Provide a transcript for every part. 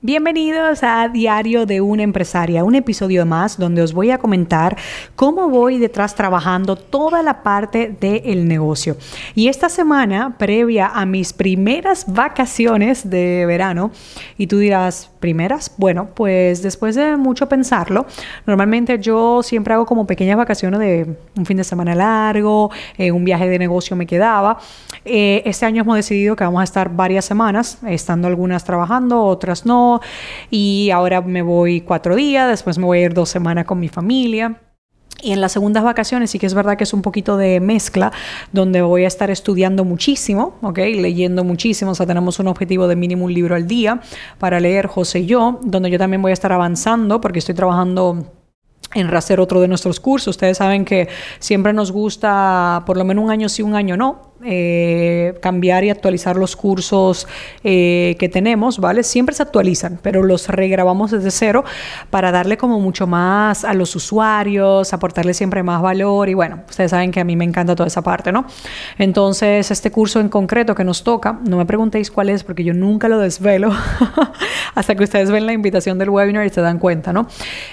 Bienvenidos a Diario de una empresaria, un episodio más donde os voy a comentar cómo voy detrás trabajando toda la parte del negocio. Y esta semana, previa a mis primeras vacaciones de verano, y tú dirás, primeras, bueno, pues después de mucho pensarlo, normalmente yo siempre hago como pequeñas vacaciones de un fin de semana largo, eh, un viaje de negocio me quedaba. Eh, este año hemos decidido que vamos a estar varias semanas, estando algunas trabajando, otras no y ahora me voy cuatro días, después me voy a ir dos semanas con mi familia. Y en las segundas vacaciones sí que es verdad que es un poquito de mezcla, donde voy a estar estudiando muchísimo, ¿ok? Leyendo muchísimo, o sea, tenemos un objetivo de mínimo un libro al día para leer José y yo, donde yo también voy a estar avanzando porque estoy trabajando en hacer otro de nuestros cursos. Ustedes saben que siempre nos gusta por lo menos un año sí, un año no, eh, cambiar y actualizar los cursos eh, que tenemos, ¿vale? Siempre se actualizan, pero los regrabamos desde cero para darle como mucho más a los usuarios, aportarle siempre más valor y bueno, ustedes saben que a mí me encanta toda esa parte, ¿no? Entonces, este curso en concreto que nos toca, no me preguntéis cuál es porque yo nunca lo desvelo hasta que ustedes ven la invitación del webinar y se dan cuenta, ¿no?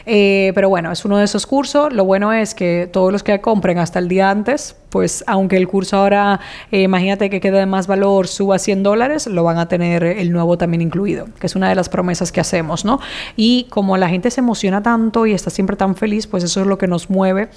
Eh, pero bueno, es uno de esos cursos. Lo bueno es que todos los que compren hasta el día antes, pues aunque el curso ahora eh, imagínate que quede de más valor, suba 100 dólares, lo van a tener el nuevo también incluido, que es una de las promesas que hacemos, ¿no? Y como la gente se emociona tanto y está siempre tan feliz, pues eso es lo que nos mueve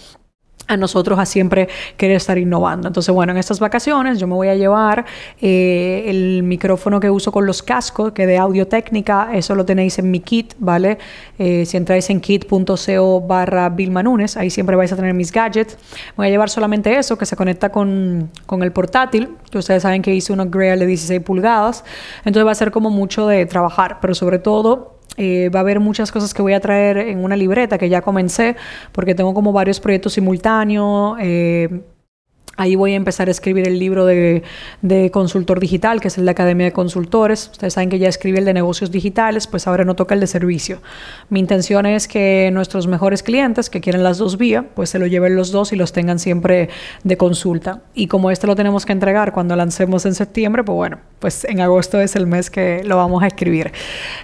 a nosotros a siempre querer estar innovando. Entonces, bueno, en estas vacaciones yo me voy a llevar eh, el micrófono que uso con los cascos, que de audio técnica, eso lo tenéis en mi kit, ¿vale? Eh, si entráis en kit.co barra Nunes, ahí siempre vais a tener mis gadgets. Voy a llevar solamente eso, que se conecta con, con el portátil, que ustedes saben que hice unos Grail de 16 pulgadas. Entonces va a ser como mucho de trabajar, pero sobre todo eh, va a haber muchas cosas que voy a traer en una libreta que ya comencé, porque tengo como varios proyectos simultáneos. Eh, Ahí voy a empezar a escribir el libro de, consultor digital, que es el de Academia de Consultores. Ustedes saben que ya escribí el de negocios digitales, pues ahora no toca el de servicio. Mi intención es que nuestros mejores clientes que quieren las dos vías, pues se lo lleven los dos y los tengan siempre de consulta. Y como este lo tenemos que entregar cuando lancemos en septiembre, pues bueno, pues en agosto es el mes que lo vamos a escribir.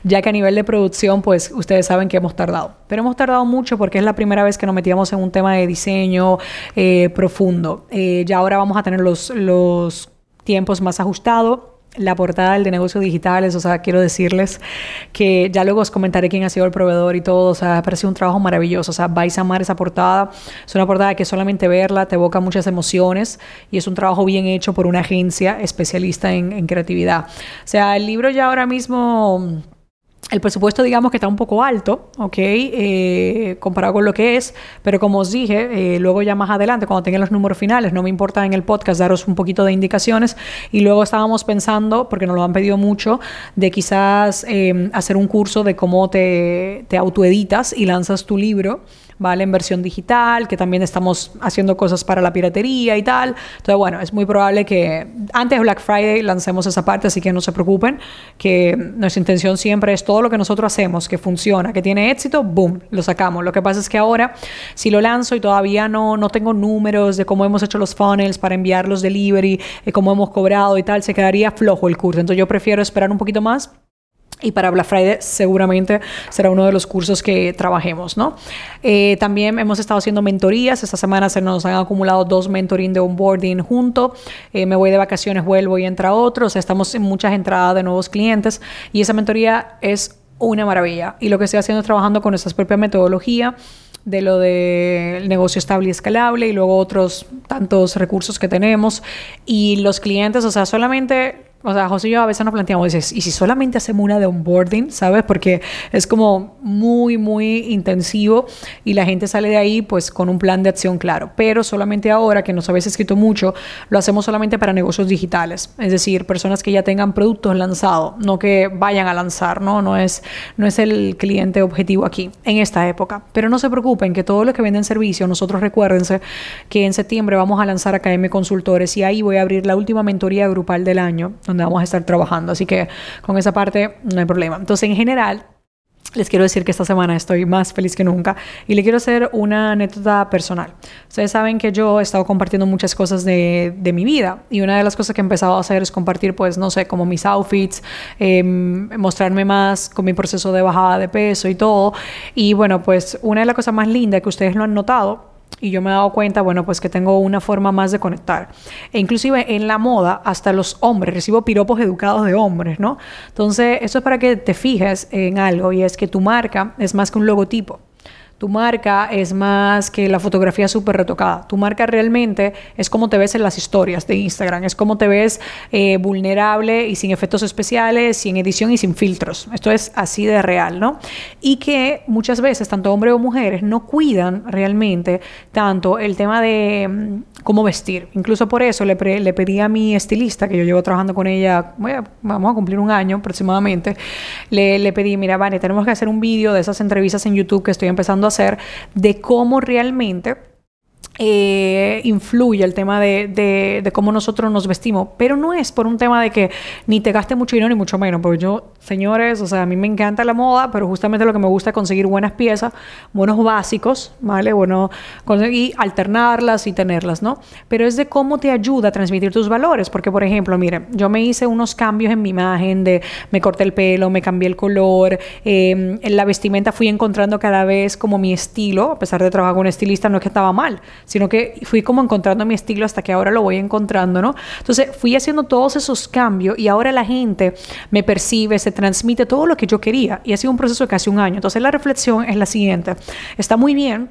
Ya que a nivel de producción, pues ustedes saben que hemos tardado. Pero hemos tardado mucho porque es la primera vez que nos metíamos en un tema de diseño eh, profundo. Eh, ya ahora vamos a tener los, los tiempos más ajustados la portada del de negocios digitales, o sea, quiero decirles que ya luego os comentaré quién ha sido el proveedor y todo, o sea, ha parecido un trabajo maravilloso, o sea, vais a amar esa portada, es una portada que solamente verla te evoca muchas emociones y es un trabajo bien hecho por una agencia especialista en, creatividad. O sea, el libro ya ahora mismo el presupuesto, digamos que está un poco alto, ¿ok? Eh, comparado con lo que es, pero como os dije, eh, luego ya más adelante, cuando tengan los números finales, no me importa en el podcast daros un poquito de indicaciones. Y luego estábamos pensando, porque nos lo han pedido mucho, de quizás eh, hacer un curso de cómo te, te autoeditas y lanzas tu libro. ¿Vale? En versión digital, que también estamos haciendo cosas para la piratería y tal. Entonces, bueno, es muy probable que antes de Black Friday lancemos esa parte, así que no se preocupen, que nuestra intención siempre es todo lo que nosotros hacemos, que funciona, que tiene éxito, boom, lo sacamos. Lo que pasa es que ahora, si lo lanzo y todavía no, no tengo números de cómo hemos hecho los funnels para enviar los delivery, de cómo hemos cobrado y tal, se quedaría flojo el curso. Entonces, yo prefiero esperar un poquito más y para Black Friday seguramente será uno de los cursos que trabajemos, ¿no? Eh, también hemos estado haciendo mentorías. Esta semana se nos han acumulado dos mentoring de onboarding junto. Eh, me voy de vacaciones, vuelvo y entra otro. O sea, estamos en muchas entradas de nuevos clientes. Y esa mentoría es una maravilla. Y lo que estoy haciendo es trabajando con nuestra propia metodología de lo del negocio estable y escalable y luego otros tantos recursos que tenemos. Y los clientes, o sea, solamente o sea, José y yo a veces nos planteamos, dices, ¿y si solamente hacemos una de onboarding, sabes? Porque es como muy, muy intensivo y la gente sale de ahí pues con un plan de acción claro. Pero solamente ahora que nos habéis escrito mucho, lo hacemos solamente para negocios digitales. Es decir, personas que ya tengan productos lanzados, no que vayan a lanzar, ¿no? No es, no es el cliente objetivo aquí, en esta época. Pero no se preocupen que todos los que venden servicio, nosotros recuérdense que en septiembre vamos a lanzar Academia Consultores y ahí voy a abrir la última mentoría grupal del año donde vamos a estar trabajando. Así que con esa parte no hay problema. Entonces, en general, les quiero decir que esta semana estoy más feliz que nunca y le quiero hacer una anécdota personal. Ustedes saben que yo he estado compartiendo muchas cosas de, de mi vida y una de las cosas que he empezado a hacer es compartir, pues, no sé, como mis outfits, em, mostrarme más con mi proceso de bajada de peso y todo. Y bueno, pues una de las cosas más lindas que ustedes lo han notado y yo me he dado cuenta, bueno, pues que tengo una forma más de conectar. E inclusive en la moda, hasta los hombres, recibo piropos educados de hombres, ¿no? Entonces, eso es para que te fijes en algo y es que tu marca es más que un logotipo. Tu marca es más que la fotografía súper retocada. Tu marca realmente es como te ves en las historias de Instagram. Es como te ves eh, vulnerable y sin efectos especiales, sin edición y sin filtros. Esto es así de real, ¿no? Y que muchas veces, tanto hombres o mujeres, no cuidan realmente tanto el tema de mm, cómo vestir. Incluso por eso le, pedí a mi estilista, que yo llevo trabajando con ella, vamos a cumplir un año aproximadamente, le, le pedí, mira, Vane, tenemos que hacer un vídeo de esas entrevistas en YouTube que estoy empezando a hacer, de cómo realmente eh, influye el tema de, de, cómo nosotros nos vestimos, pero no es por un tema de que ni te gaste mucho dinero ni mucho menos, porque yo, señores, o sea, a mí me encanta la moda, pero justamente lo que me gusta es conseguir buenas piezas, buenos básicos, ¿vale? Bueno, y alternarlas y tenerlas, ¿no? Pero es de cómo te ayuda a transmitir tus valores, porque por ejemplo, miren, yo me hice unos cambios en mi imagen, de me corté el pelo, me cambié el color, eh, en la vestimenta fui encontrando cada vez como mi estilo, a pesar de trabajar con un estilista, no es que estaba mal sino que fui como encontrando mi estilo hasta que ahora lo voy encontrando, ¿no? Entonces fui haciendo todos esos cambios y ahora la gente me percibe, se transmite todo lo que yo quería y ha sido un proceso de casi un año. Entonces la reflexión es la siguiente, está muy bien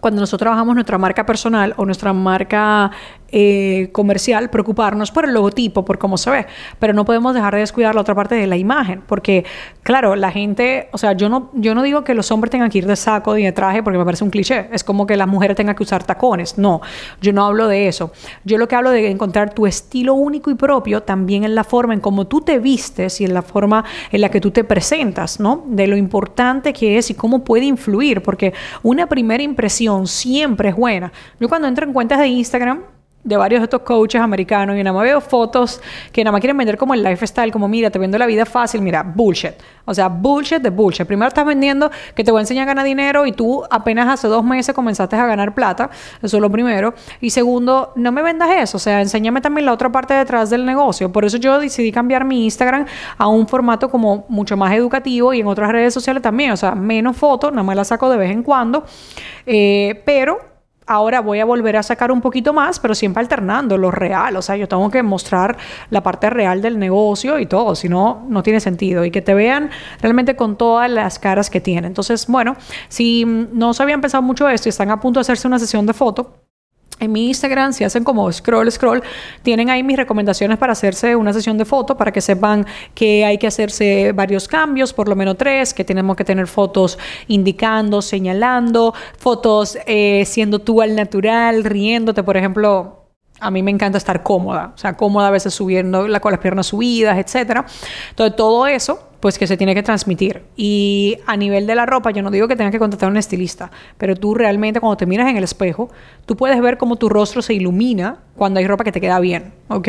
cuando nosotros trabajamos nuestra marca personal o nuestra marca eh, comercial preocuparnos por el logotipo, por cómo se ve, pero no podemos dejar de descuidar la otra parte de la imagen, porque claro, la gente, o sea, yo no, yo no digo que los hombres tengan que ir de saco y de traje porque me parece un cliché, es como que las mujeres tengan que usar tacones, no, yo no hablo de eso, yo lo que hablo de encontrar tu estilo único y propio también en la forma en cómo tú te vistes y en la forma en la que tú te presentas, ¿no? De lo importante que es y cómo puede influir, porque una primera impresión siempre es buena. Yo cuando entro en cuentas de Instagram, de varios de estos coaches americanos y nada más veo fotos que nada más quieren vender como el lifestyle, como mira, te vendo la vida fácil, mira, bullshit. O sea, bullshit de bullshit. Primero estás vendiendo que te voy a enseñar a ganar dinero y tú apenas hace dos meses comenzaste a ganar plata. Eso es lo primero. Y segundo, no me vendas eso. O sea, enséñame también la otra parte detrás del negocio. Por eso yo decidí cambiar mi Instagram a un formato como mucho más educativo y en otras redes sociales también. O sea, menos fotos, nada más las saco de vez en cuando. Eh, pero ahora voy a volver a sacar un poquito más, pero siempre alternando lo real. O sea, yo tengo que mostrar la parte real del negocio y todo, si no, no tiene sentido. Y que te vean realmente con todas las caras que tiene. Entonces, bueno, si no se habían pensado mucho esto y están a punto de hacerse una sesión de foto, en mi Instagram, si hacen como scroll, scroll, tienen ahí mis recomendaciones para hacerse una sesión de foto, para que sepan que hay que hacerse varios cambios, por lo menos tres, que tenemos que tener fotos indicando, señalando, fotos eh, siendo tú al natural, riéndote, por ejemplo, a mí me encanta estar cómoda, o sea, cómoda a veces subiendo la, con las piernas subidas, etcétera. Entonces, todo eso, pues que se tiene que transmitir. Y a nivel de la ropa, yo no digo que tengas que contratar a un estilista, pero tú realmente cuando te miras en el espejo, tú puedes ver cómo tu rostro se ilumina cuando hay ropa que te queda bien, ¿ok?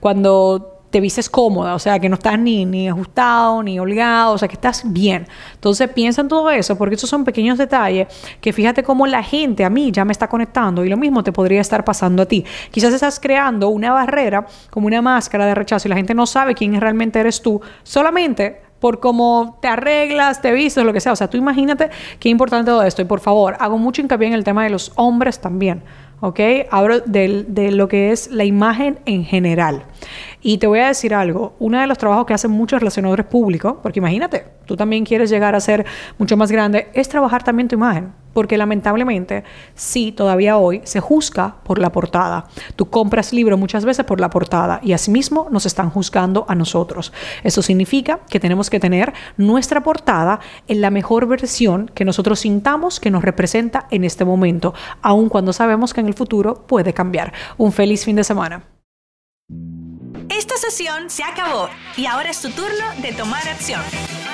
Cuando te vistes cómoda, o sea, que no estás ni, ni ajustado, ni holgado, o sea, que estás bien. Entonces piensa en todo eso, porque esos son pequeños detalles que fíjate cómo la gente a mí ya me está conectando y lo mismo te podría estar pasando a ti. Quizás estás creando una barrera, como una máscara de rechazo y la gente no sabe quién realmente eres tú, solamente por cómo te arreglas, te vistes, lo que sea. O sea, tú imagínate qué importante todo esto. Y por favor, hago mucho hincapié en el tema de los hombres también. ¿Ok? Hablo de, de, lo que es la imagen en general. Y te voy a decir algo, uno de los trabajos que hacen muchos relacionadores públicos, porque imagínate, tú también quieres llegar a ser mucho más grande, es trabajar también tu imagen. Porque lamentablemente sí, todavía hoy se juzga por la portada. Tú compras libro muchas veces por la portada y asimismo nos están juzgando a nosotros. Eso significa que tenemos que tener nuestra portada en la mejor versión que nosotros sintamos que nos representa en este momento, aun cuando sabemos que en el futuro puede cambiar. Un feliz fin de semana. Esta sesión se acabó y ahora es tu turno de tomar acción.